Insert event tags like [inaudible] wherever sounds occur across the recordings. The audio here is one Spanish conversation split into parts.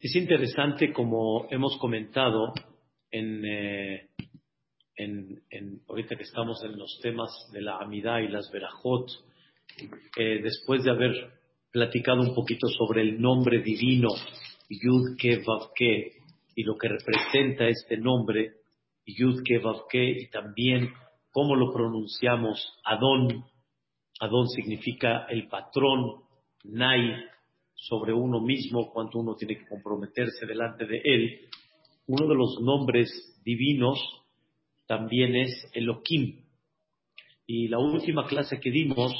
Es interesante, como hemos comentado en, eh, en, ahorita que estamos en los temas de la Amidad y las Berajot, eh, después de haber platicado un poquito sobre el nombre divino Yud Ke Vav Ke y lo que representa este nombre Yud Ke Vav Ke y también cómo lo pronunciamos Adón. Adón significa el patrón, Nai, sobre uno mismo, cuánto uno tiene que comprometerse delante de él. Uno de los nombres divinos también es Elohim. Y la última clase que dimos,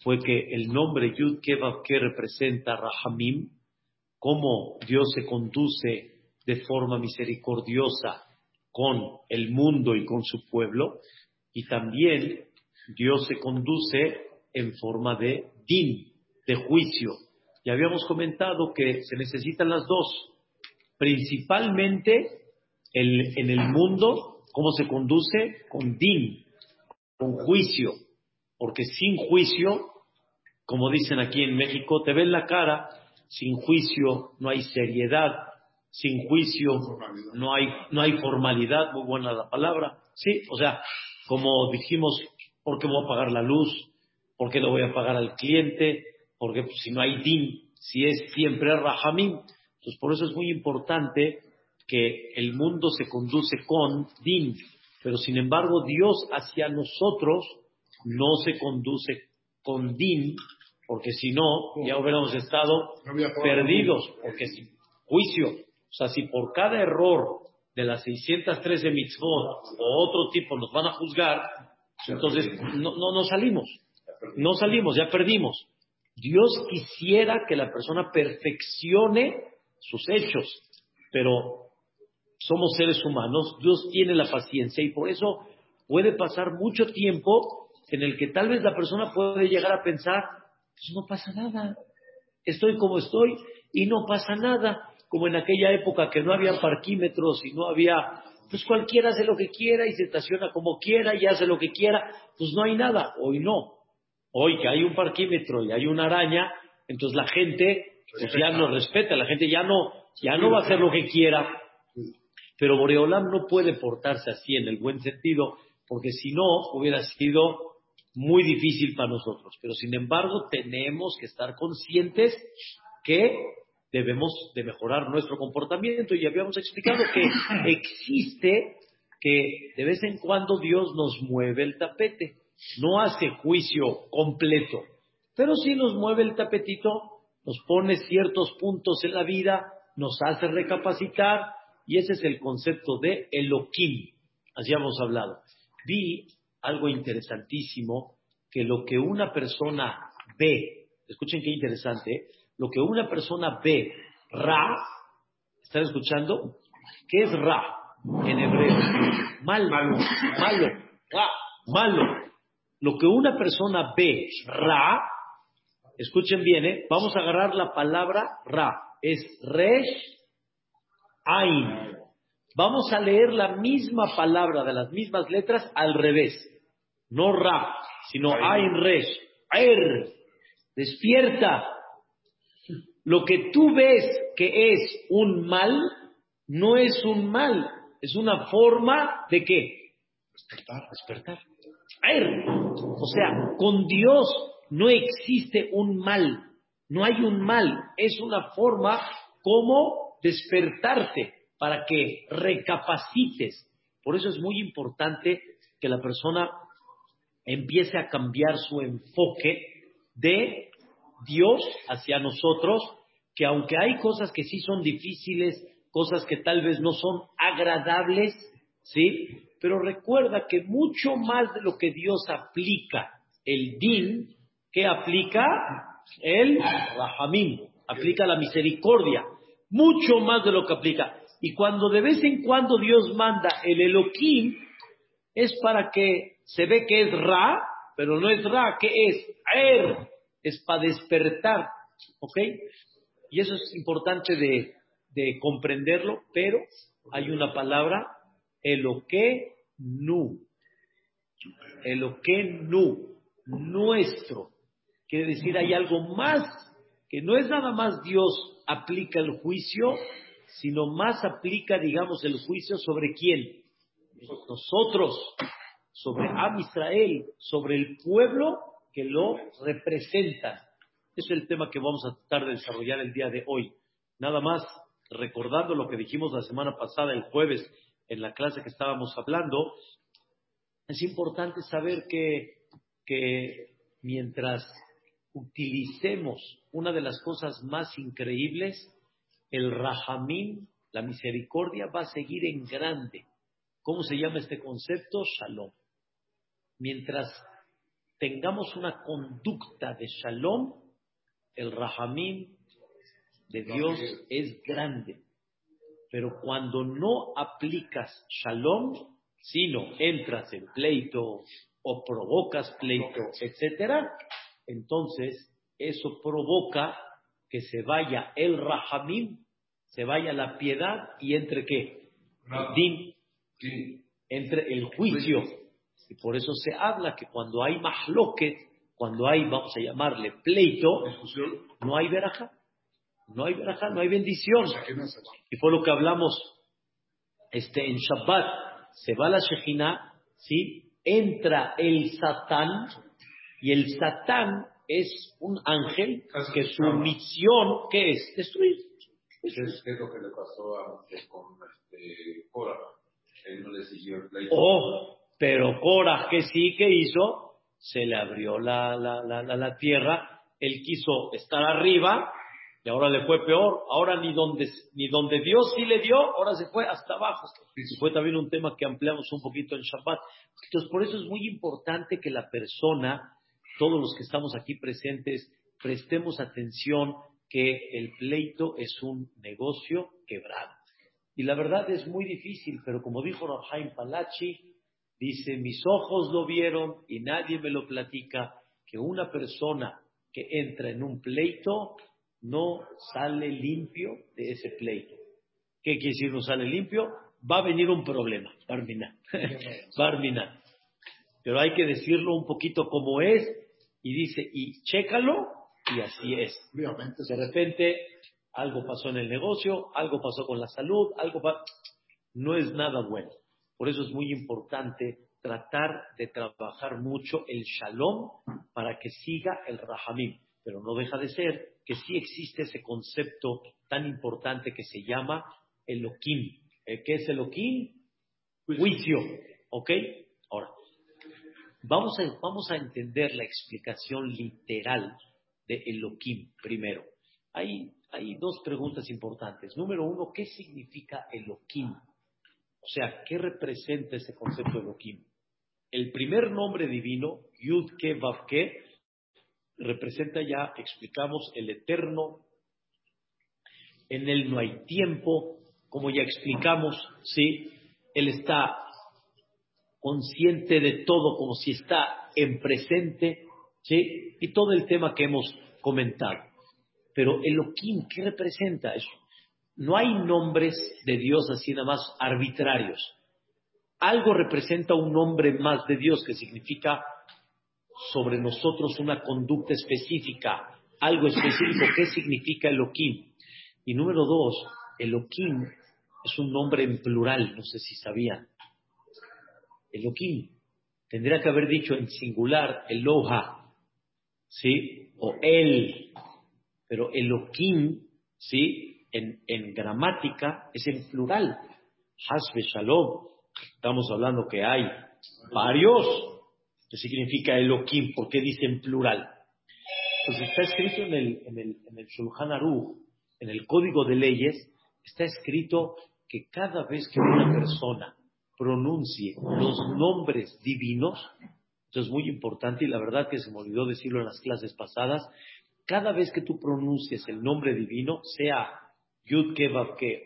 fue que el nombre Yud Kevav que representa Rahamim, cómo Dios se conduce de forma misericordiosa con el mundo y con su pueblo, y también Dios se conduce en forma de din, de juicio. Y habíamos comentado que se necesitan las dos, principalmente en el mundo, cómo se conduce con din, con juicio, porque sin juicio, como dicen aquí en México, te ven la cara, sin juicio no hay seriedad, sin juicio no hay, no hay formalidad, muy buena la palabra, sí, o sea, como dijimos, ¿por qué voy a pagar la luz? ¿Por qué lo voy a pagar al cliente? Porque pues, si no hay din, si es siempre rahamim, entonces por eso es muy importante que el mundo se conduce con din, pero sin embargo Dios hacia nosotros no se conduce con din, porque si no, ya hubiéramos estado perdidos, porque si juicio, o sea, si por cada error de las 613 mitzvot o otro tipo nos van a juzgar, entonces no, no, no salimos, no salimos, ya perdimos. Dios quisiera que la persona perfeccione sus hechos, pero somos seres humanos, Dios tiene la paciencia y por eso puede pasar mucho tiempo en el que tal vez la persona puede llegar a pensar, pues no pasa nada, estoy como estoy y no pasa nada, como en aquella época que no había parquímetros y no había, pues cualquiera hace lo que quiera y se estaciona como quiera y hace lo que quiera, pues no hay nada, hoy no, hoy que hay un parquímetro y hay una araña, entonces la gente pues ya no respeta, la gente ya no, ya no va a hacer lo que quiera, pero Boreolam no puede portarse así en el buen sentido, porque si no hubiera sido muy difícil para nosotros. Pero sin embargo, tenemos que estar conscientes que debemos de mejorar nuestro comportamiento. Y habíamos explicado que [coughs] existe que de vez en cuando Dios nos mueve el tapete. No hace juicio completo, pero sí nos mueve el tapetito, nos pone ciertos puntos en la vida, nos hace recapacitar y ese es el concepto de Elohim. Así hemos hablado. Vi algo interesantísimo, que lo que una persona ve, escuchen qué interesante, lo que una persona ve, Ra, ¿están escuchando? ¿Qué es Ra en hebreo? Malo, malo, malo, Ra, malo. Lo que una persona ve, Ra, escuchen bien, ¿eh? vamos a agarrar la palabra Ra, es Resh Ain. Vamos a leer la misma palabra de las mismas letras al revés. No Ra, sino Ain Resh. Er. Despierta. Lo que tú ves que es un mal, no es un mal, es una forma de qué? Despertar. Despertar. O sea, con Dios no existe un mal, no hay un mal, es una forma como despertarte para que recapacites. Por eso es muy importante que la persona empiece a cambiar su enfoque de Dios hacia nosotros, que aunque hay cosas que sí son difíciles, cosas que tal vez no son agradables, ¿sí? Pero recuerda que mucho más de lo que Dios aplica el din, que aplica el rahamim, aplica la misericordia mucho más de lo que aplica. Y cuando de vez en cuando Dios manda el Elohim, es para que se ve que es Ra, pero no es Ra, que es Er, es para despertar. ¿Ok? Y eso es importante de, de comprenderlo, pero hay una palabra, Eloque Nu. Eloque Nu, nuestro. quiere decir hay algo más, que no es nada más Dios aplica el juicio, sino más aplica, digamos, el juicio sobre quién? Nosotros, sobre Am Israel, sobre el pueblo que lo representa. Ese es el tema que vamos a tratar de desarrollar el día de hoy. Nada más recordando lo que dijimos la semana pasada, el jueves, en la clase que estábamos hablando, es importante saber que, que mientras utilicemos una de las cosas más increíbles, el rahamim, la misericordia, va a seguir en grande. ¿Cómo se llama este concepto? Shalom. Mientras tengamos una conducta de shalom, el rahamim de Dios es grande. Pero cuando no aplicas shalom, sino entras en pleito o provocas pleito, etcétera, entonces eso provoca que se vaya el rahamim, se vaya la piedad y entre qué? Din, entre el juicio. Y por eso se habla que cuando hay mahloket, cuando hay, vamos a llamarle pleito, no hay veraja. No hay verajá, no hay bendición. Y fue lo que hablamos este, en Shabbat. Se va la Shejina, ¿sí? entra el Satán, y el Satán es un ángel que su misión, ¿qué es? Destruir. ¿Qué es, lo que le pasó a, con este, Cora? Él no le siguió el pleito. Oh, pero Cora, ¿qué sí que hizo? Se le abrió la, la, la, la tierra, él quiso estar arriba y ahora le fue peor. Ahora ni donde, ni donde Dios sí le dio, ahora se fue hasta abajo. Y fue también un tema que ampliamos un poquito en Shabbat. Entonces, por eso es muy importante que la persona, todos los que estamos aquí presentes, prestemos atención que el pleito es un negocio quebrado. Y la verdad es muy difícil, pero como dijo Rahaim Palachi, dice, mis ojos lo vieron y nadie me lo platica, que una persona que entra en un pleito no sale limpio de ese pleito. ¿Qué quiere decir no sale limpio? Va a venir un problema, Barmina. [laughs] Barmina. Pero hay que decirlo un poquito como es y dice, y chécalo y así es. De repente algo pasó en el negocio, algo pasó con la salud, algo no es nada bueno. Por eso es muy importante tratar de trabajar mucho el shalom para que siga el rahamim. Pero no deja de ser que sí existe ese concepto tan importante que se llama Elohim. ¿Qué es Elohim? Juicio. ¿Ok? Ahora, vamos a, vamos a entender la explicación literal de Elohim primero. Hay, hay dos preguntas importantes. Número uno, ¿qué significa Elohim? O sea, ¿qué representa ese concepto Elohim? El primer nombre divino, Yud Ke Vav Ke, representa ya, explicamos, el eterno. En él no hay tiempo, como ya explicamos, ¿sí? Él está consciente de todo como si está en presente, ¿sí? Y todo el tema que hemos comentado. Pero Elohim, ¿qué representa eso? No hay nombres de Dios así nada más arbitrarios. Algo representa un nombre más de Dios que significa sobre nosotros una conducta específica, algo específico. ¿Qué significa Elohim? Y número dos, Elohim es un nombre en plural, no sé si sabían. Elohim. Tendría que haber dicho en singular Eloha, ¿sí? O él. Pero Elohim, ¿sí? En, en gramática es en plural. Hasbe Shalom. Estamos hablando que hay varios ¿Qué significa Elohim? ¿Por qué dice en plural? Pues está escrito en el, en el, en el Shulchan Aruch, en el Código de Leyes, está escrito que cada vez que una persona pronuncie los nombres divinos, esto es muy importante y la verdad que se me olvidó decirlo en las clases pasadas, cada vez que tú pronuncies el nombre divino, sea Yud Ke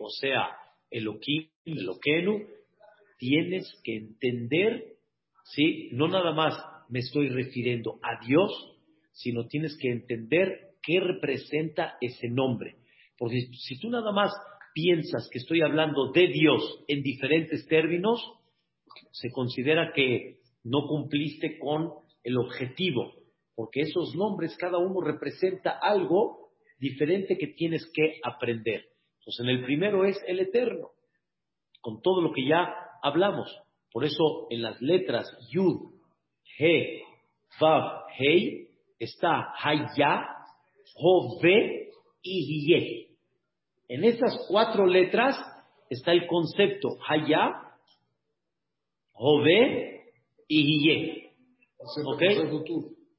o sea Elohim, Eloquenu, tienes que entender ¿sí? No nada más me estoy refiriendo a Dios, sino tienes que entender qué representa ese nombre. Porque si tú nada más piensas que estoy hablando de Dios en diferentes términos, se considera que no cumpliste con el objetivo. porque esos nombres, cada uno representa algo diferente que tienes que aprender. Entonces, en el primero es el eterno, con todo lo que ya hablamos. Por eso en las letras Yud, He, Vav, Hei, está Haya, Hove y Ye. En estas cuatro letras está el concepto Haya, Hove y Ye. ¿Ok?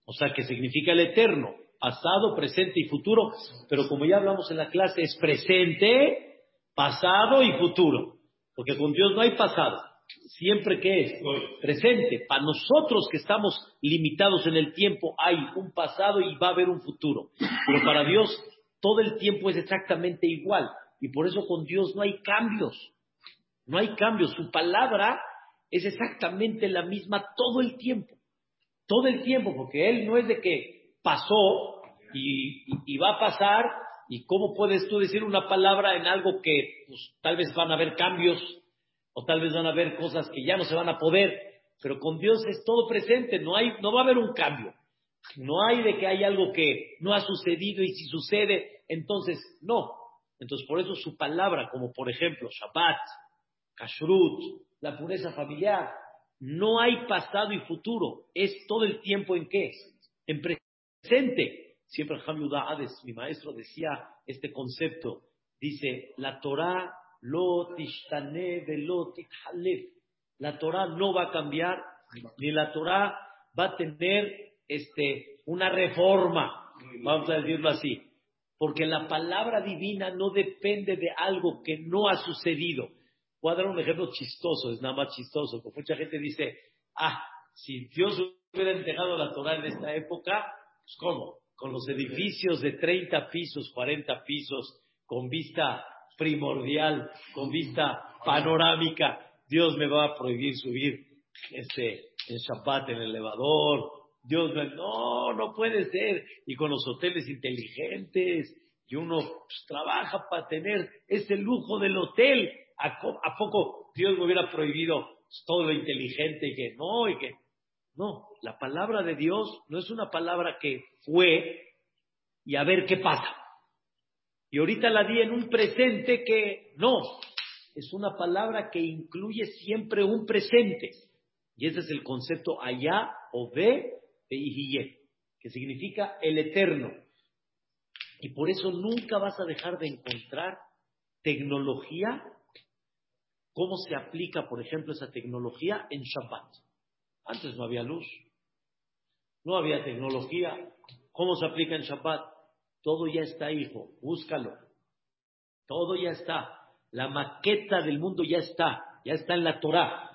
O sea, que significa el eterno, pasado, presente y futuro. Pero como ya hablamos en la clase, es presente, pasado y futuro. Porque con Dios no hay pasado. Siempre que es presente. Para nosotros que estamos limitados en el tiempo, hay un pasado y va a haber un futuro. Pero para Dios todo el tiempo es exactamente igual. Y por eso con Dios no hay cambios. No hay cambios. Su palabra es exactamente la misma todo el tiempo. Todo el tiempo, porque Él no es de que pasó y, va a pasar. ¿Y cómo puedes tú decir una palabra en algo que pues, tal vez van a haber cambios o tal vez van a haber cosas que ya no se van a poder? Pero con Dios es todo presente, no, hay, no va a haber un cambio. No hay de que hay algo que no ha sucedido y si sucede, entonces no. Entonces por eso su palabra, como por ejemplo Shabbat, Kashrut, la pureza familiar, no hay pasado y futuro, es todo el tiempo en qué? En presente. Siempre Hamyudah Hades, mi maestro, decía este concepto. Dice, la Torah lo tishtane velo La Torah no va a cambiar, ni la Torah va a tener este, una reforma, vamos a decirlo así, porque la palabra divina no depende de algo que no ha sucedido. Voy a dar un ejemplo chistoso, es nada más chistoso, porque mucha gente dice, ah, si Dios hubiera entregado la Torah en esta época, pues ¿cómo? Con los edificios de 30 pisos, 40 pisos, con vista primordial, con vista panorámica, Dios me va a prohibir subir este, en Shabbat en el elevador, Dios no, no puede ser. Y con los hoteles inteligentes, y uno pues, trabaja para tener ese lujo del hotel. ¿A, poco Dios me hubiera prohibido todo lo inteligente y que no, y que no? La palabra de Dios no es una palabra que fue y a ver qué pasa. Y ahorita la di en un presente que no, es una palabra que incluye siempre un presente. Y ese es el concepto allá o ve que significa el eterno. Y por eso nunca vas a dejar de encontrar tecnología, cómo se aplica, por ejemplo, esa tecnología en Shabbat. Antes no había luz, no había tecnología. ¿Cómo se aplica en Shabbat? Todo ya está, hijo, búscalo. Todo ya está. La maqueta del mundo ya está, ya está en la Torah.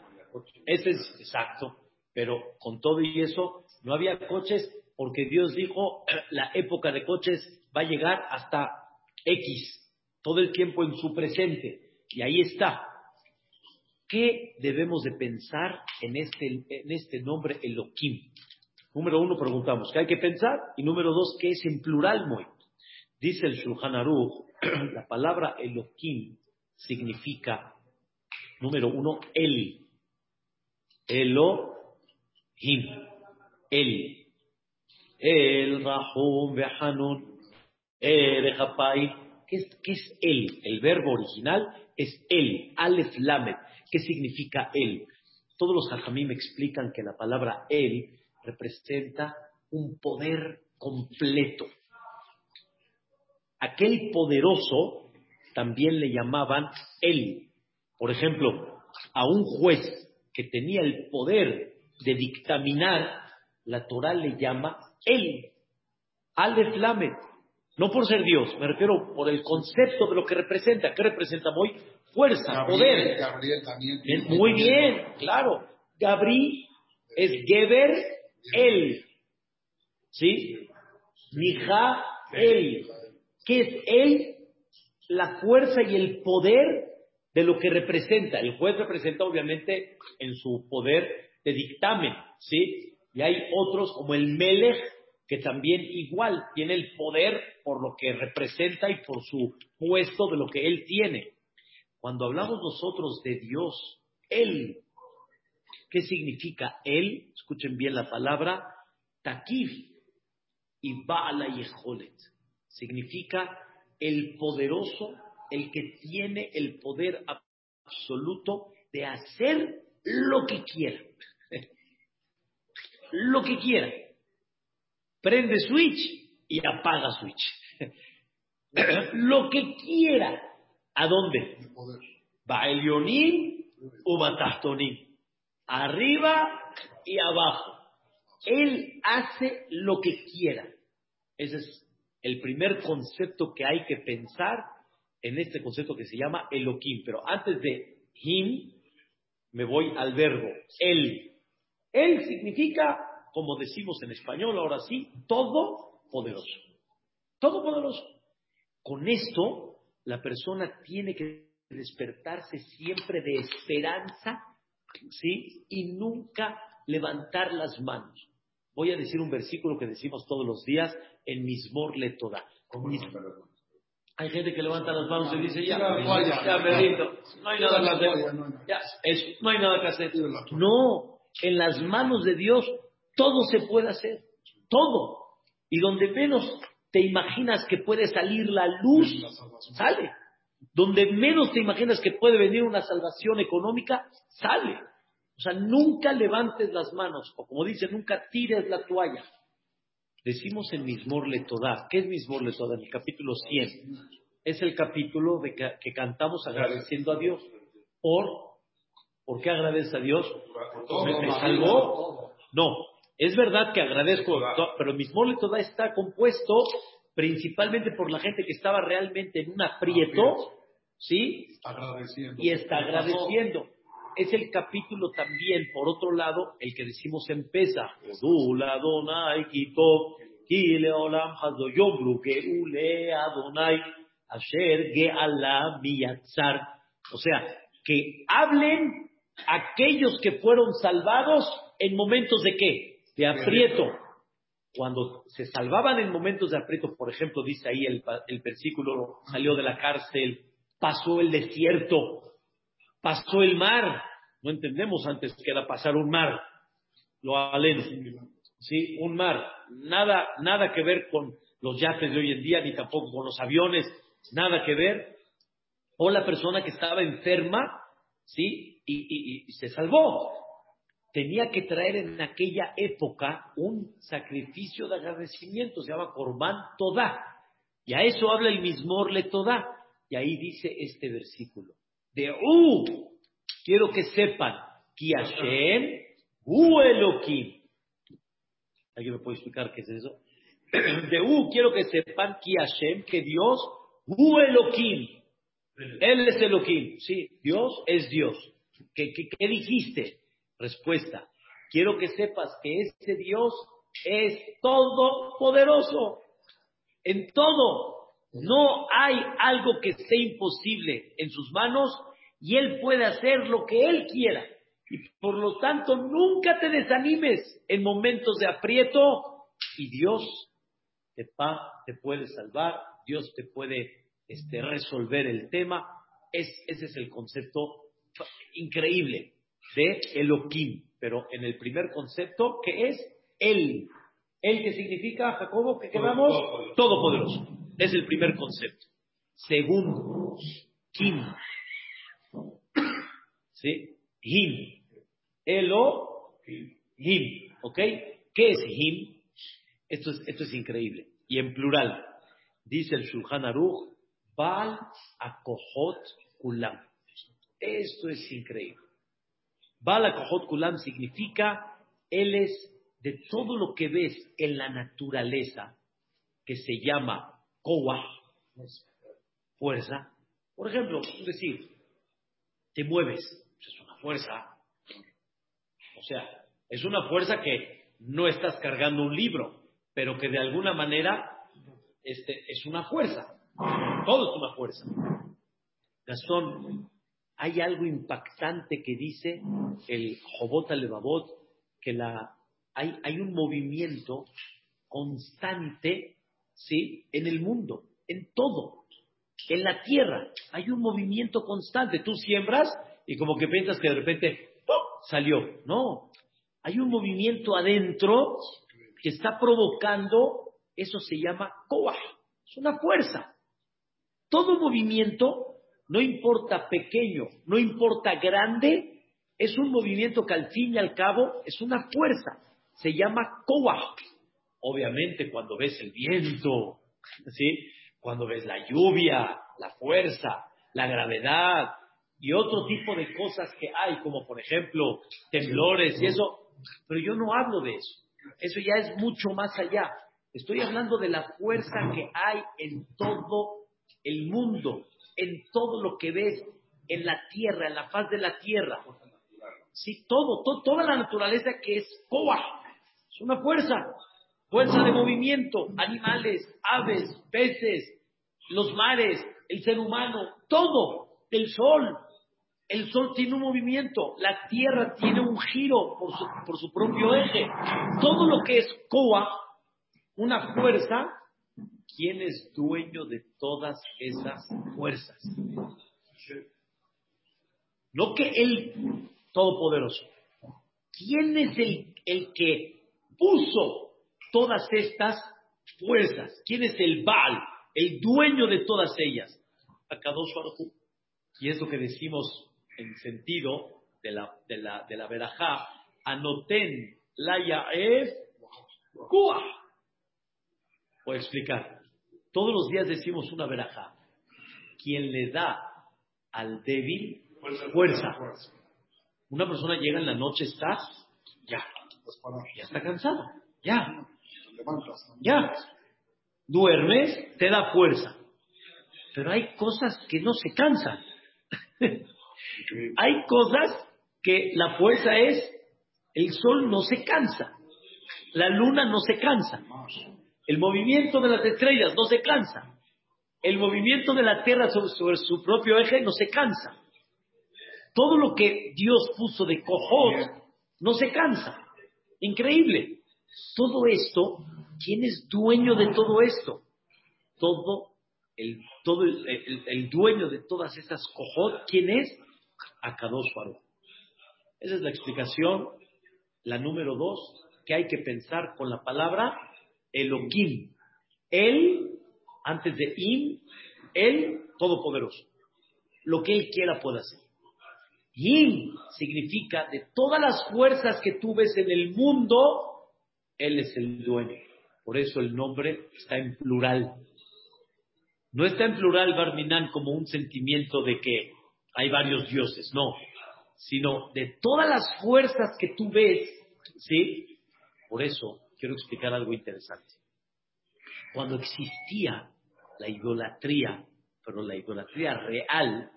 Ese es exacto. Pero con todo y eso, no había coches porque Dios dijo, la época de coches va a llegar hasta X, todo el tiempo en su presente. Y ahí está. ¿Qué debemos de pensar en este, en este nombre Elohim? Número uno, preguntamos, ¿qué hay que pensar? Y número dos, ¿qué es en plural, Moy? Dice el Shulchan Aruch, [clears throat] la palabra Elohim significa, número uno, El. Elohim. El. El Rahum Behanun. El ¿Qué es, ¿Qué es él? El verbo original es él. Alef Lamed. ¿Qué significa él? Todos los hajamim explican que la palabra él representa un poder completo. Aquel poderoso también le llamaban él. Por ejemplo, a un juez que tenía el poder de dictaminar la Torah le llama él, Aleph Lamed. No por ser Dios, me refiero por el concepto de lo que representa. ¿Qué representa hoy? Fuerza, poder. Gabriel también. Muy bien, claro. Gabriel es Geber, él. ¿Sí? Mija, él. ¿Qué es él? La fuerza y el poder de lo que representa. El juez representa obviamente en su poder de dictamen, ¿sí? Y hay otros como el Melech, que también igual tiene el poder por lo que representa y por su puesto de lo que él tiene. Cuando hablamos nosotros de Dios, Él, ¿qué significa Él? Escuchen bien la palabra, Takif, y Baala Yeholet. Significa el poderoso, el que tiene el poder absoluto de hacer lo que quiera. [laughs] lo que quiera. Prende switch y apaga switch. [laughs] lo que quiera. ¿A dónde? Va Elionim o Batachtonim. Arriba y abajo. Él hace lo que quiera. Ese es el primer concepto que hay que pensar en este concepto que se llama Elohim. Pero antes de him, me voy al verbo él. Él significa, como decimos en español ahora sí, todo poderoso. Todo poderoso. Con esto, la persona tiene que despertarse siempre de esperanza, ¿sí? Y nunca levantar las manos. Voy a decir un versículo que decimos todos los días en Mismor le toda. Hay gente que levanta las manos y dice, ya, ya, no hay nada que hacer. Ya, no hay nada que hacer. No, en las manos de Dios todo se puede hacer, todo. Y donde menos te imaginas que puede salir la luz, sale. Donde menos te imaginas que puede venir una salvación económica, sale. O sea, nunca levantes las manos, o como dice, nunca tires la toalla. Decimos en Mismor Letodá. ¿Qué es Mismor Letodá? En el capítulo 100. Es el capítulo de que, cantamos agradeciendo a Dios. ¿Por? ¿Por qué agradece a Dios? ¿Me, salvó? No. Es verdad que agradezco, pero Mismor Letodá está compuesto principalmente por la gente que estaba realmente en un aprieto, ¿sí? Agradeciendo. Y está agradeciendo es el capítulo también, por otro lado, el que decimos en Pesa. O sea, que hablen aquellos que fueron salvados en momentos de qué? De aprieto. Cuando se salvaban en momentos de aprieto, por ejemplo, dice ahí el, el versículo, salió de la cárcel, pasó el desierto, pasó el mar. No entendemos antes que era pasar un mar. Lo aleno. Sí, un mar. Nada, nada que ver con los yates de hoy en día, ni tampoco con los aviones. Nada que ver. O la persona que estaba enferma, ¿sí? Y, se salvó. Tenía que traer en aquella época un sacrificio de agradecimiento, se llama Corban Todá. Y a eso habla el mismo Le Todá. Y ahí dice este versículo de U. Quiero que sepan que Hashem Hu. ¿Alguien me puede explicar qué es eso? [clears throat] De U quiero que sepan que Hashem, que Dios Hu Elohim. Él es Elohim. Sí, Dios es Dios. ¿Qué, dijiste? Respuesta. Quiero que sepas que ese Dios es todopoderoso. En todo. No hay algo que sea imposible en sus manos y Él puede hacer lo que Él quiera. Y por lo tanto, nunca te desanimes en momentos de aprieto y Dios te, te puede salvar, Dios te puede este, resolver el tema. Es, ese es el concepto increíble de Elohim. Pero en el primer concepto, que es Él. ¿Él que significa, Jacobo, que quedamos? Todopoderoso. Es el primer concepto. Segundo, Kim. ¿Sí? Him. Elo, him. ¿Ok? ¿Qué es him? Esto es, esto es increíble. Y en plural. Dice el Shulchan Aruch, Baal Akohot Kulam. Esto es increíble. Baal Akohot Kulam significa, él es de todo lo que ves en la naturaleza, que se llama Kowa, fuerza. Por ejemplo, decir, te mueves, fuerza. O sea, es una fuerza que no estás cargando un libro, pero que de alguna manera este, es una fuerza. Todo es una fuerza. Gastón, hay algo impactante que dice el Jobot Levavot, que la, hay, hay un movimiento constante ¿sí? En el mundo, en todo. En la tierra hay un movimiento constante. Tú siembras y como que piensas que de repente salió. No, hay un movimiento adentro que está provocando Eso se llama koah. Es una fuerza. Todo movimiento, no importa pequeño, no importa grande, es un movimiento que al fin y al cabo es una fuerza. Se llama koah. Obviamente cuando ves el viento, ¿sí? cuando ves la lluvia, la fuerza, la gravedad y otro tipo de cosas que hay, como por ejemplo temblores y eso, pero yo no hablo de eso. Eso ya es mucho más allá. Estoy hablando de la fuerza que hay en todo el mundo, en todo lo que ves en la tierra, en la faz de la tierra. Sí, todo, toda la naturaleza que es Koah, es una fuerza, fuerza de movimiento, animales, aves, peces, los mares, el ser humano, todo, el sol. El sol tiene un movimiento, la tierra tiene un giro por su, propio eje. Todo lo que es Koa, una fuerza, ¿quién es dueño de todas esas fuerzas? No que el Todopoderoso. ¿Quién es el, que puso todas estas fuerzas? ¿Quién es el Baal? el dueño de todas ellas. Akadosh Y es lo que decimos en sentido de la, de la, de la verajá, anoten la yaef kua. Voy a explicar. Todos los días decimos una verajá. Quien le da al débil fuerza. Una persona llega en la noche, está ya, ya está cansado, ya, ya duermes, te da fuerza. Pero hay cosas que no se cansan. [laughs] hay cosas que la fuerza es, el sol no se cansa, la luna no se cansa, el movimiento de las estrellas no se cansa, el movimiento de la tierra sobre, su propio eje no se cansa. Todo lo que Dios puso de cojot no se cansa. Increíble. Todo esto ¿Quién es dueño de todo esto? Todo el, todo el, dueño de todas estas cojot, ¿quién es? Akadosh Baruch. Esa es la explicación, la número dos, que hay que pensar con la palabra Elohim. Él, antes de Im, Él Todopoderoso. Lo que Él quiera puede hacer. Im significa de todas las fuerzas que tú ves en el mundo, Él es el dueño. Por eso el nombre está en plural. No está en plural Barminan como un sentimiento de que hay varios dioses, no, sino de todas las fuerzas que tú ves, ¿sí? Por eso quiero explicar algo interesante. Cuando existía la idolatría, pero la idolatría real,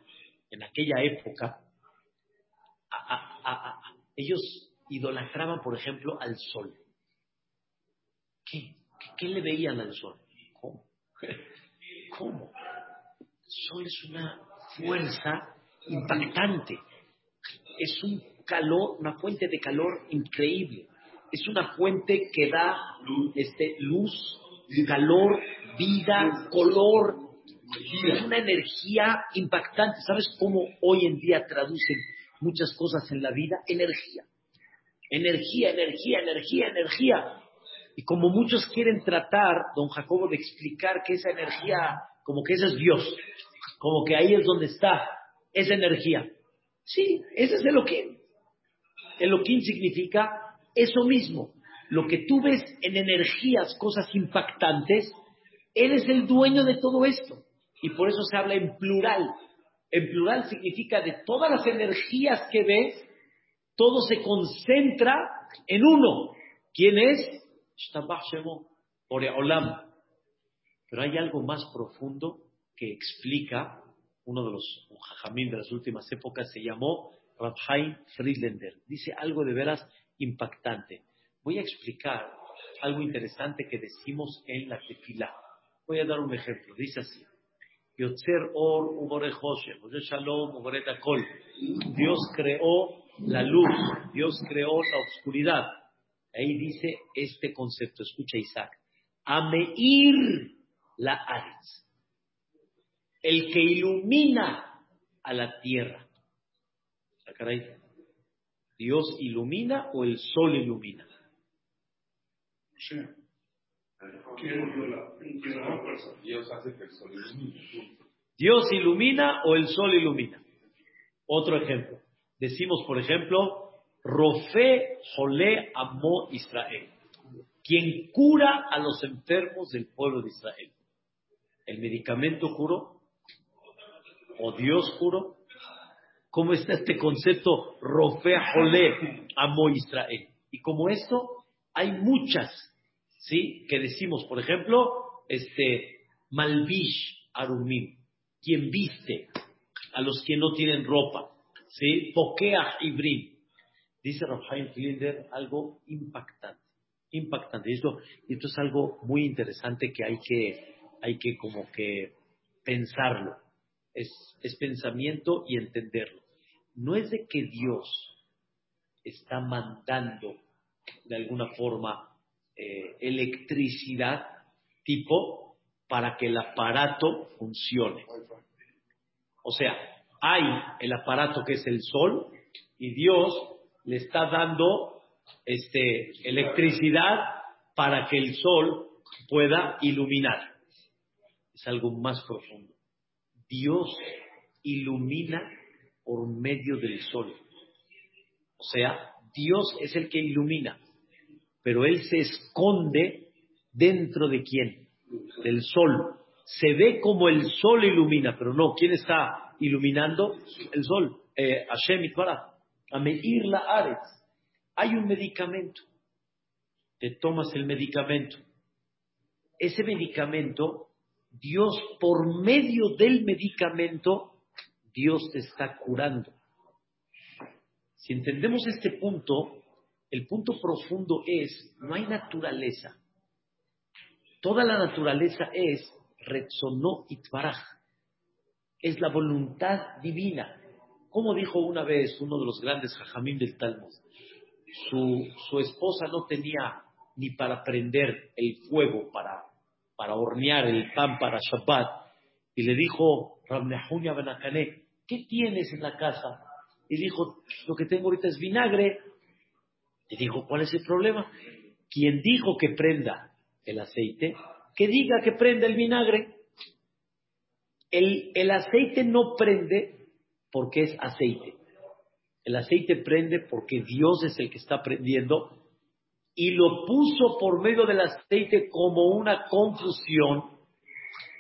en aquella época, ellos idolatraban, por ejemplo, al sol. ¿Qué? ¿Qué le veían al sol? ¿Cómo? [laughs] ¿Cómo? El sol es una fuerza impactante. Es un calor, una fuente de calor increíble. Es una fuente que da este, luz, calor, vida, color. Es una energía impactante. ¿Sabes cómo hoy en día traducen muchas cosas en la vida? Energía. Energía, energía, energía, energía. Y como muchos quieren tratar, don Jacobo, de explicar que esa energía, como que ese es Dios, como que ahí es donde está esa energía. Sí, ese es Elohim. Elohim significa eso mismo. Lo que tú ves en energías, cosas impactantes, Él es el dueño de todo esto. Y por eso se habla en plural. En plural significa de todas las energías que ves, todo se concentra en uno. ¿Quién es? Pero hay algo más profundo que explica uno de los jajamín de las últimas épocas, se llamó Rabhaim Friedlander. Dice algo de veras impactante. Voy a explicar algo interesante que decimos en la tefilá. Voy a dar un ejemplo. Dice así. Yotzer or shalom Dios creó la luz, Dios creó la oscuridad. Ahí dice este concepto, escucha Isaac. Ameir la Aretz. El que ilumina a la tierra. Ah, ¿Dios ilumina o el sol ilumina? Dios hace que el sol ilumine. Dios ilumina o el sol ilumina. Otro ejemplo. Decimos, por ejemplo, Rofe Jole Amo Israel. Quien cura a los enfermos del pueblo de Israel. ¿El medicamento curó? ¿O Dios curó? ¿Cómo está este concepto Rofe Jole Amo Israel? Y como esto, hay muchas, ¿sí? Que decimos, por ejemplo, este, Malvish Arumim, quien viste a los que no tienen ropa, ¿sí? Pokeach Ibrim. Dice Rafael Klinder algo impactante, impactante. Y esto, esto es algo muy interesante que hay que, hay que como que pensarlo. Es, es pensamiento y entenderlo. No es de que Dios está mandando de alguna forma eh, electricidad tipo para que el aparato funcione. O sea, hay el aparato que es el sol y Dios le está dando este, electricidad para que el sol pueda iluminar. Es algo más profundo. Dios ilumina por medio del sol. O sea, Dios es el que ilumina, pero Él se esconde dentro de quién? Del sol. Se ve como el sol ilumina, pero no, ¿quién está iluminando? El sol. Eh, Hashem Itbaraj. A medir la. Hay un medicamento. Te tomas el medicamento. Ese medicamento, Dios, por medio del medicamento, Dios te está curando. Si entendemos este punto, el punto profundo es, no hay naturaleza. Toda la naturaleza es Retzono Itbaraj. Es la voluntad divina. Como dijo una vez uno de los grandes jajamín del Talmud, su, su esposa no tenía ni para prender el fuego, para, para hornear el pan para Shabbat. Y le dijo, Rabnehunya Benakané, ¿qué tienes en la casa? Y dijo, lo que tengo ahorita es vinagre. Y dijo, ¿cuál es el problema? Quien dijo que prenda el aceite, que diga que prenda el vinagre. El, el aceite no prende porque es aceite. El aceite prende porque Dios es el que está prendiendo y lo puso por medio del aceite como una confusión,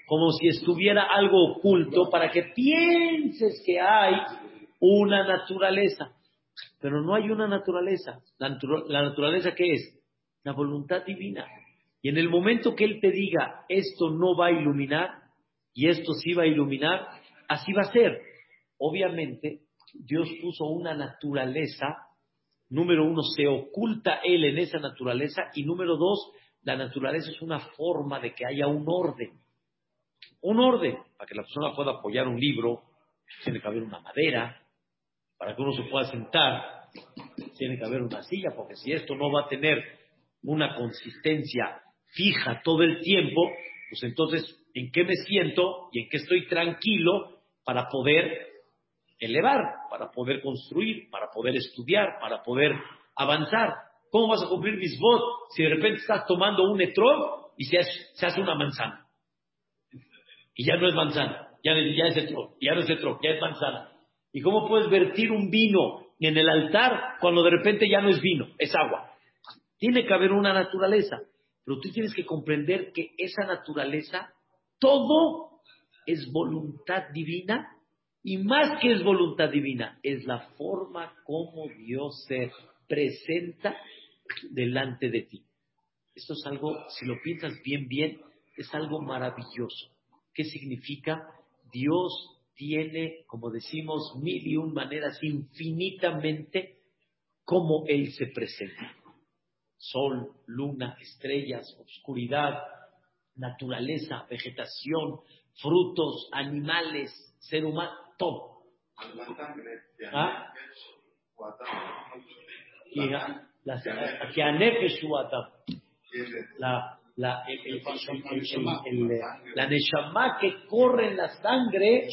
como si estuviera algo oculto, para que pienses que hay una naturaleza. Pero no hay una naturaleza. La, naturaleza qué es? La voluntad divina. Y en el momento que Él te diga, esto no va a iluminar y esto sí va a iluminar, así va a ser. Obviamente, Dios puso una naturaleza. Número uno, se oculta Él en esa naturaleza. Y número dos, la naturaleza es una forma de que haya un orden. Un orden, para que la persona pueda apoyar un libro, tiene que haber una madera, para que uno se pueda sentar, tiene que haber una silla, porque si esto no va a tener una consistencia fija todo el tiempo, pues entonces, ¿en qué me siento y en qué estoy tranquilo para poder elevar, para poder construir, para poder estudiar, para poder avanzar? ¿Cómo vas a cumplir mis votos si de repente estás tomando un etrog y se hace, una manzana? Y ya no es manzana, ya, ya es etrog, ya no es etrog, ya es manzana. ¿Y cómo puedes vertir un vino en el altar cuando de repente ya no es vino, es agua? Tiene que haber una naturaleza, pero tú tienes que comprender que esa naturaleza, todo es voluntad divina y más que es voluntad divina, es la forma como Dios se presenta delante de ti. Esto es algo, si lo piensas bien, bien, es algo maravilloso. ¿Qué significa? Dios tiene, como decimos, mil y un maneras infinitamente como Él se presenta. Sol, luna, estrellas, oscuridad, naturaleza, vegetación, frutos, animales, ser humano, todo. Y la, la, la, el, la Neshama que corre en la sangre,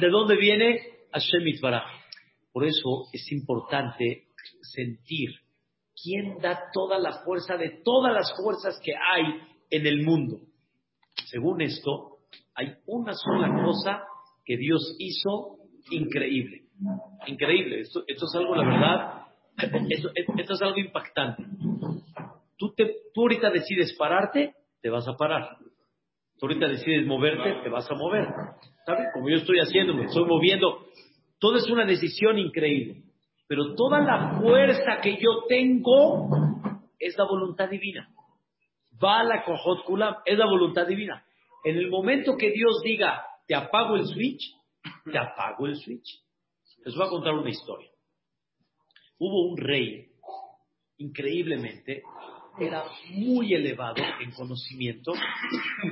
¿de dónde viene? Hashem Itbaraj. Por eso es importante sentir quién da toda la fuerza de todas las fuerzas que hay en el mundo. Según esto, hay una sola cosa que Dios hizo increíble. Increíble. Esto, esto es algo, la verdad, esto, esto es algo impactante. Tú, te, tú ahorita decides pararte, te vas a parar. Tú ahorita decides moverte, te vas a mover. ¿Sabes? Como yo estoy haciendo, me estoy moviendo. Todo es una decisión increíble. Pero toda la fuerza que yo tengo es la voluntad divina. Va la Kulam, es la voluntad divina. En el momento que Dios diga, te apago el switch, te apago el switch. Les voy a contar una historia. Hubo un rey, increíblemente, era muy elevado en conocimiento,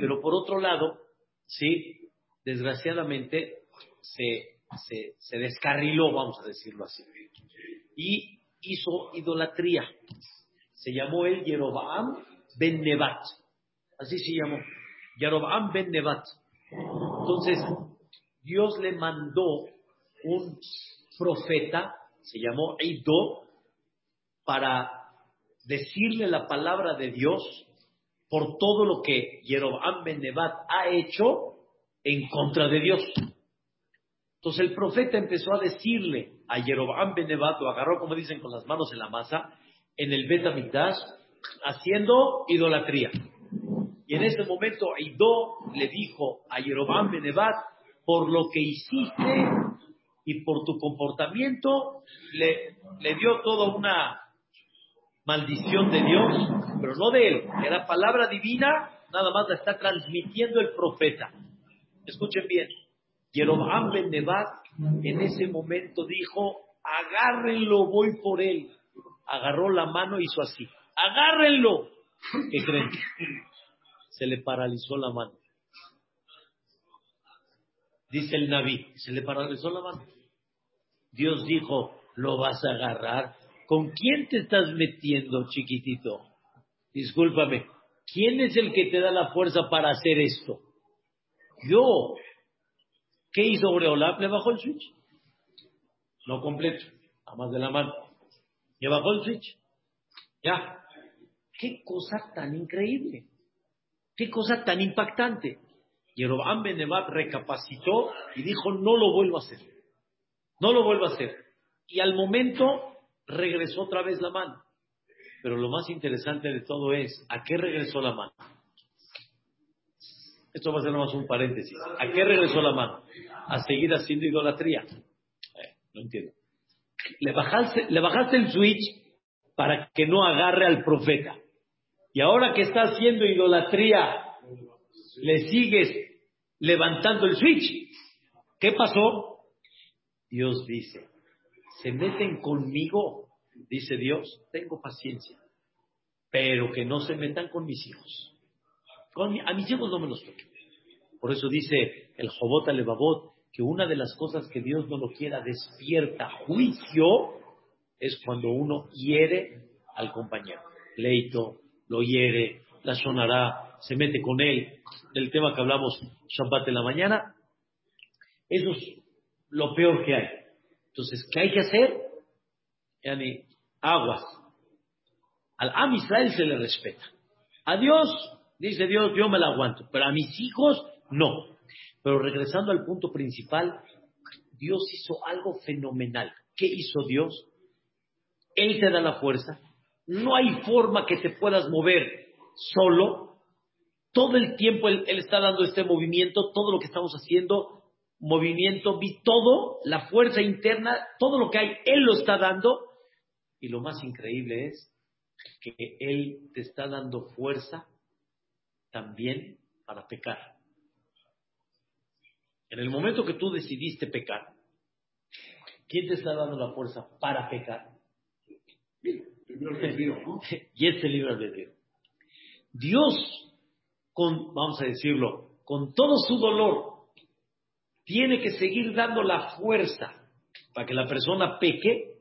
pero por otro lado, sí, desgraciadamente se, se, descarriló, vamos a decirlo así, y hizo idolatría. Se llamó él Jeroboam ben Nebat, así se llamó, Jeroboam ben Nebat. Entonces, Dios le mandó un profeta, se llamó Eido, para decirle la palabra de Dios por todo lo que Jeroboam ben Nebat ha hecho en contra de Dios. Entonces el profeta empezó a decirle a Jeroboam ben Nebat, lo agarró, como dicen, con las manos en la masa, en el Bet haciendo idolatría. Y en ese momento Eido le dijo a Jeroboam ben Nebat, por lo que hiciste y por tu comportamiento, le, le dio toda una maldición de Dios, pero no de él. Era palabra divina, nada más la está transmitiendo el profeta. Escuchen bien. Jeroboam ben Nebat en ese momento dijo, agárrenlo, voy por él. Agarró la mano y hizo así. Agárrenlo. ¿Qué creen? Se le paralizó la mano. Dice el Naví, se le paralizó la mano. Dios dijo, lo vas a agarrar ¿Con quién te estás metiendo, chiquitito? Discúlpame. ¿Quién es el que te da la fuerza para hacer esto? Yo. ¿Qué hizo Oreolap? Le bajó el switch. No completo, a más de la mano. Le bajó el switch. Ya. Qué cosa tan increíble. Qué cosa tan impactante. Yerobam Benevat recapacitó y dijo, no lo vuelvo a hacer. No lo vuelvo a hacer. Y al momento regresó otra vez la mano. Pero lo más interesante de todo es, ¿a qué regresó la mano? Esto va a ser nomás un paréntesis. ¿A qué regresó la mano? A seguir haciendo idolatría. Eh, no entiendo. Le bajaste, le bajaste el switch para que no agarre al profeta. Y ahora que está haciendo idolatría, le sigues levantando el switch. ¿Qué pasó? Dios dice, se meten conmigo, dice Dios, tengo paciencia, pero que no se metan con mis hijos. a mis hijos no me los toquen. Por eso dice el Jobot Alevabot que una de las cosas que Dios no lo quiera despierta juicio es cuando uno hiere al compañero. Leito, lo hiere, la sonará, se mete con él. El tema que hablamos Shabbat en la mañana, eso es lo peor que hay. Entonces, ¿qué hay que hacer? Yani, aguas. Al Am Israel se le respeta. A Dios, dice Dios, yo me la aguanto, pero a mis hijos no. Pero regresando al punto principal, Dios hizo algo fenomenal. ¿Qué hizo Dios? Él te da la fuerza. No hay forma que te puedas mover solo. Todo el tiempo él, está dando este movimiento, todo lo que estamos haciendo movimiento, vi todo, la fuerza interna, todo lo que hay, Él lo está dando. Y lo más increíble es que Él te está dando fuerza también para pecar. En el momento que tú decidiste pecar, ¿quién te está dando la fuerza para pecar? [laughs] y este libro albedrío. Dios, con, vamos a decirlo, con todo su dolor, tiene que seguir dando la fuerza para que la persona peque,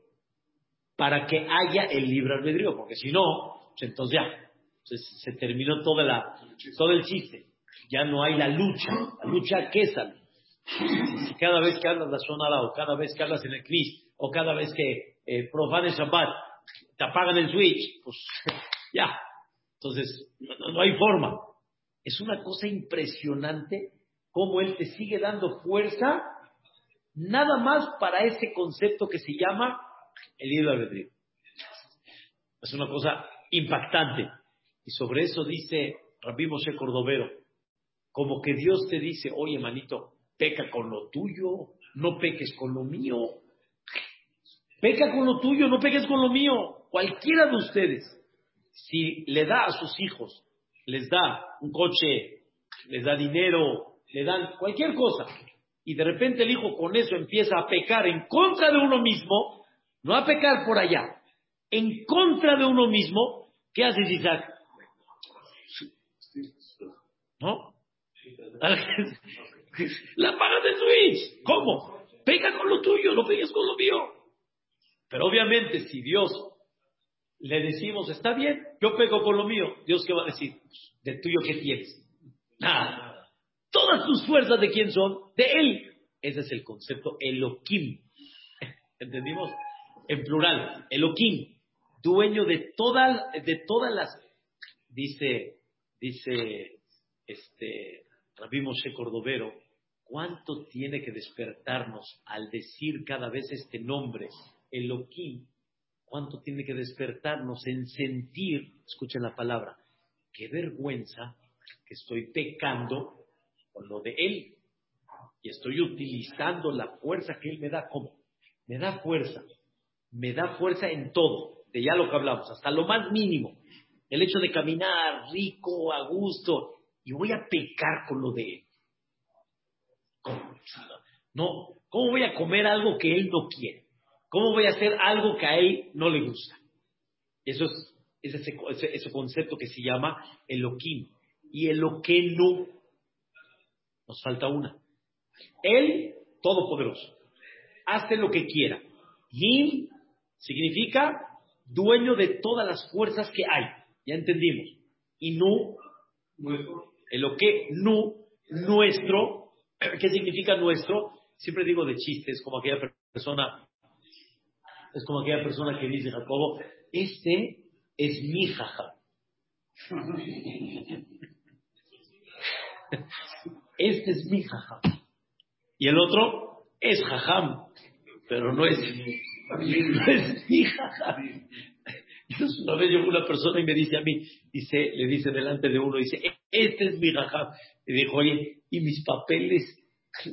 para que haya el libre albedrío, porque si no, pues entonces ya, se, terminó toda la, todo el chiste. Ya no hay la lucha. La lucha, ¿qué es Si, cada vez que hablas la zona o cada vez que hablas en el CNIS, o cada vez que eh, profanes Shabbat, te apagan el switch, pues [laughs] ya, Entonces, no, no hay forma. Es una cosa impresionante cómo Él te sigue dando fuerza nada más para ese concepto que se llama el libre albedrío. Es una cosa impactante. Y sobre eso dice Rabbi Moshe Cordovero, como que Dios te dice, oye manito, peca con lo tuyo, no peques con lo mío. Peca con lo tuyo, no peques con lo mío. Cualquiera de ustedes, si le da a sus hijos, les da un coche, les da dinero, le dan cualquier cosa, y de repente el hijo con eso empieza a pecar en contra de uno mismo, no a pecar por allá, en contra de uno mismo, ¿qué hace Isaac? ¿No? [laughs] La paga de Switch. ¿Cómo? Pega con lo tuyo, no pegues con lo mío. Pero obviamente, si Dios le decimos, está bien, yo pego con lo mío, Dios qué va a decir? ¿De tuyo qué tienes? Nada. Todas tus fuerzas de quién son? De Él. Ese es el concepto Elohim. [laughs] ¿Entendimos? En plural, Elohim, dueño de, toda, de todas las, dice, dice este Rabbi Moshe Cordovero, ¿cuánto tiene que despertarnos al decir cada vez este nombre, Elohim? ¿Cuánto tiene que despertarnos en sentir, escuchen la palabra, qué vergüenza que estoy pecando con lo de Él y estoy utilizando la fuerza que Él me da. ¿Cómo? Me da fuerza, me da fuerza en todo, de ya lo que hablamos, hasta lo más mínimo. El hecho de caminar rico, a gusto, y voy a pecar con lo de Él. No, ¿cómo voy a comer algo que Él no quiere? ¿Cómo voy a hacer algo que a Él no le gusta? Eso es, ese, ese, concepto que se llama Elohim. Y Eloquenu, nos falta una. Él, todopoderoso, hace lo que quiera. Him significa dueño de todas las fuerzas que hay. Ya entendimos. Y Nu, el lo que Nu, nuestro, ¿qué significa nuestro? Siempre digo de chistes, como aquella persona, es como aquella persona que dice Jacobo, este es mi jaja. [laughs] Este es mi jaja. Y el otro es jajam, pero no es, no es mi jajam. Entonces una vez llegó una persona y me dice a mí, dice, le dice delante de uno, dice, este es mi jajam. Y dijo, oye, ¿y mis papeles?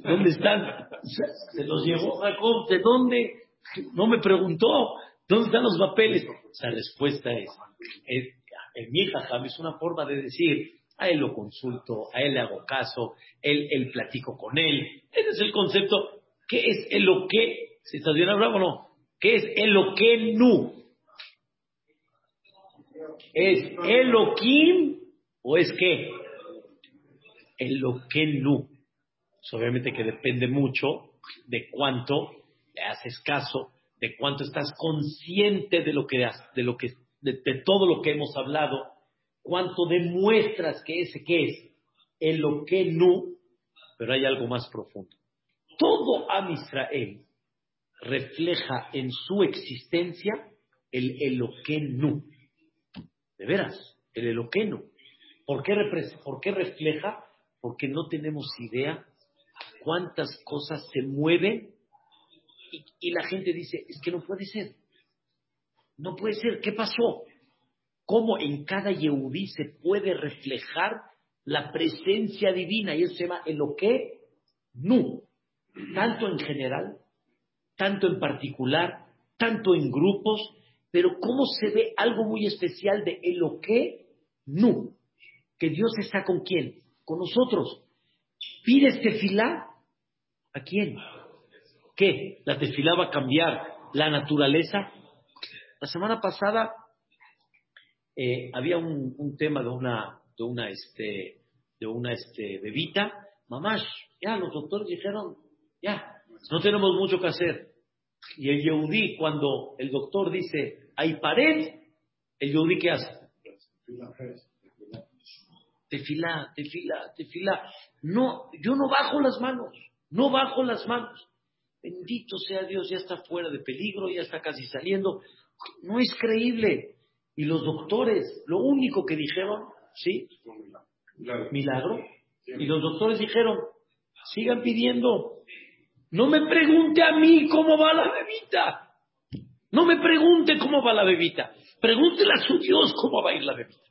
¿Dónde están? [laughs] Se los llevó Jacob, ¿de dónde? No me preguntó, ¿dónde están los papeles? La respuesta es, es mi jajam es una forma de decir, a él lo consulto, a él le hago caso, él, él platico con él. Ese es el concepto. ¿Qué es el lo que? ¿Si estás bien hablando o no? ¿Qué es el lo que nu? ¿Es Elohim o es qué? El lo que nu. Pues obviamente que depende mucho de cuánto le haces caso, de cuánto estás consciente de lo que, de, lo que de todo lo que hemos hablado cuánto demuestras que ese que es el lo que no, pero hay algo más profundo. Todo Am Israel refleja en su existencia el Eloquenu. De veras, el Eloquenu. ¿Por qué, ¿Por qué refleja? Porque no tenemos idea cuántas cosas se mueven y, la gente dice, es que no puede ser. No puede ser, ¿qué pasó? cómo en cada Yehudí se puede reflejar la presencia divina, y eso se llama que Nu, tanto en general, tanto en particular, tanto en grupos, pero cómo se ve algo muy especial de que Nu, que Dios está con quién, con nosotros. ¿Pides tefilá? ¿A quién? ¿Qué? ¿La tefilá va a cambiar la naturaleza? La semana pasada eh, había un, tema de una, de una, este, de una este, bebita, mamás, ya los doctores dijeron, ya, no tenemos mucho que hacer. Y el Yehudí, cuando el doctor dice, hay pared, el Yehudí, ¿qué hace? Tefilá, tefilá, tefilá. No, yo no bajo las manos, no bajo las manos. Bendito sea Dios, ya está fuera de peligro, ya está casi saliendo. No es creíble. Y los doctores, lo único que dijeron, ¿sí? Milagro. Y los doctores dijeron, sigan pidiendo. No me pregunte a mí cómo va la bebita. No me pregunte cómo va la bebita. Pregúntele a su Dios cómo va a ir la bebita.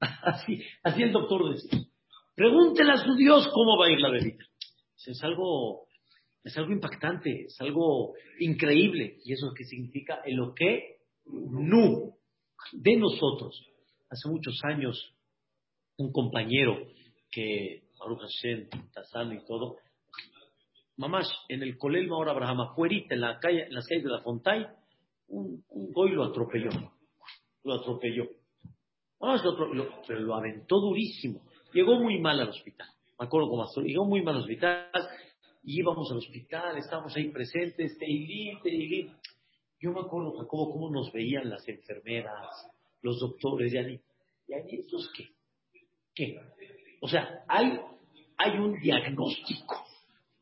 [laughs] Así, así el doctor decía. Pregúntele a su Dios cómo va a ir la bebita. Es algo, es algo impactante, es algo increíble. ¿Y eso qué significa? El lo que nu de nosotros. Hace muchos años, un compañero que, Baruch Hashem, Tazán y todo, mamás, en el Colel Maor Abraham, afuera, en, la calle, en las calles de la Fontay, un, un goy lo atropelló. Lo atropelló. pero lo aventó durísimo. Llegó muy mal al hospital. Me acuerdo cómo llegó muy mal al hospital. Y íbamos al hospital, estábamos ahí presentes, Teilín, Teilín. Yo me acuerdo, Jacobo, cómo nos veían las enfermeras, los doctores, y allí, ¿y allí estos qué? ¿Qué? O sea, hay, hay un diagnóstico,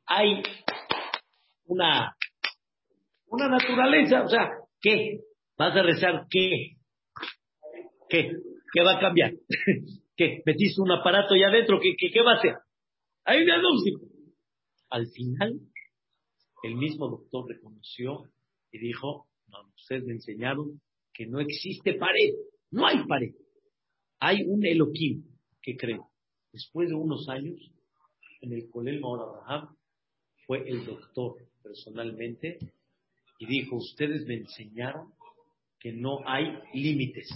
hay una, una naturaleza, o sea, ¿qué? ¿Vas a rezar qué? ¿Qué? ¿Qué va a cambiar? [laughs] ¿Qué? ¿Metiste un aparato allá adentro? ¿Qué, qué, qué va a hacer? Hay un diagnóstico. Al final, el mismo doctor reconoció y dijo, ustedes me enseñaron que no existe pared, no hay pared. Hay un Elohim que cree. Después de unos años, en el Colel Maor fue el doctor personalmente y dijo, ustedes me enseñaron que no hay límites.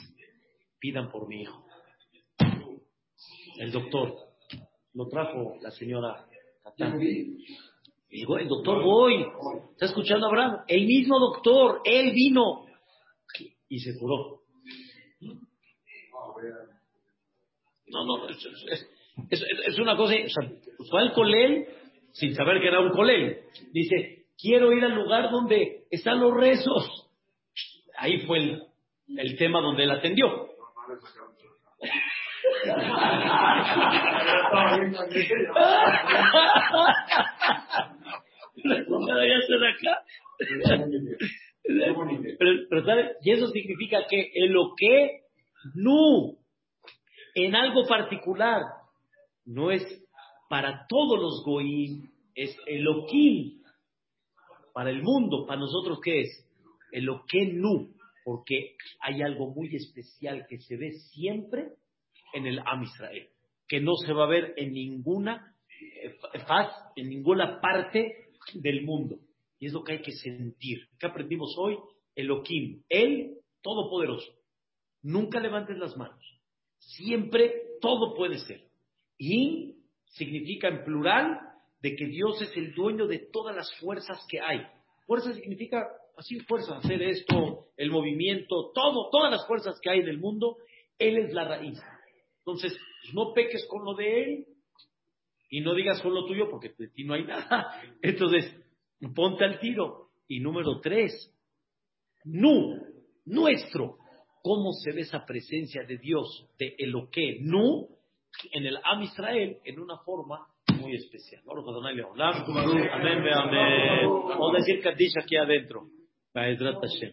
Pidan por mi hijo. El doctor lo trajo la señora Digo, el doctor voy. ¿Está escuchando a Abraham? El mismo doctor, él vino y se curó. No, no, es, es, es una cosa. O sea, fue al colel sin saber que era un colel. Dice, quiero ir al lugar donde están los rezos. Ahí fue el, el tema donde él atendió. Y eso significa que el lo que no en algo particular no es para todos los goim, es Elohim. Para el mundo, para nosotros, ¿qué es? El que nu, porque hay algo muy especial que se ve siempre en el Am Israel, que no se va a ver en ninguna eh, faz, en ninguna parte del mundo. Y es lo que hay que sentir. ¿Qué aprendimos hoy? Elohim, Él todopoderoso. Nunca levantes las manos. Siempre todo puede ser. Y significa en plural de que Dios es el dueño de todas las fuerzas que hay. Fuerza significa así fuerza, hacer esto, el movimiento, todo, todas las fuerzas que hay en el mundo, Él es la raíz. Entonces, no peques con lo de Él y no digas con lo tuyo porque de ti no hay [laughs] nada. Entonces, ponte al tiro. Y número tres, nu, nuestro. ¿Cómo se ve esa presencia de Dios, de Eloque, nu, en el Am Israel, en una forma muy especial? Amén, amén. Vamos a decir Kaddish aquí adentro. Hashem.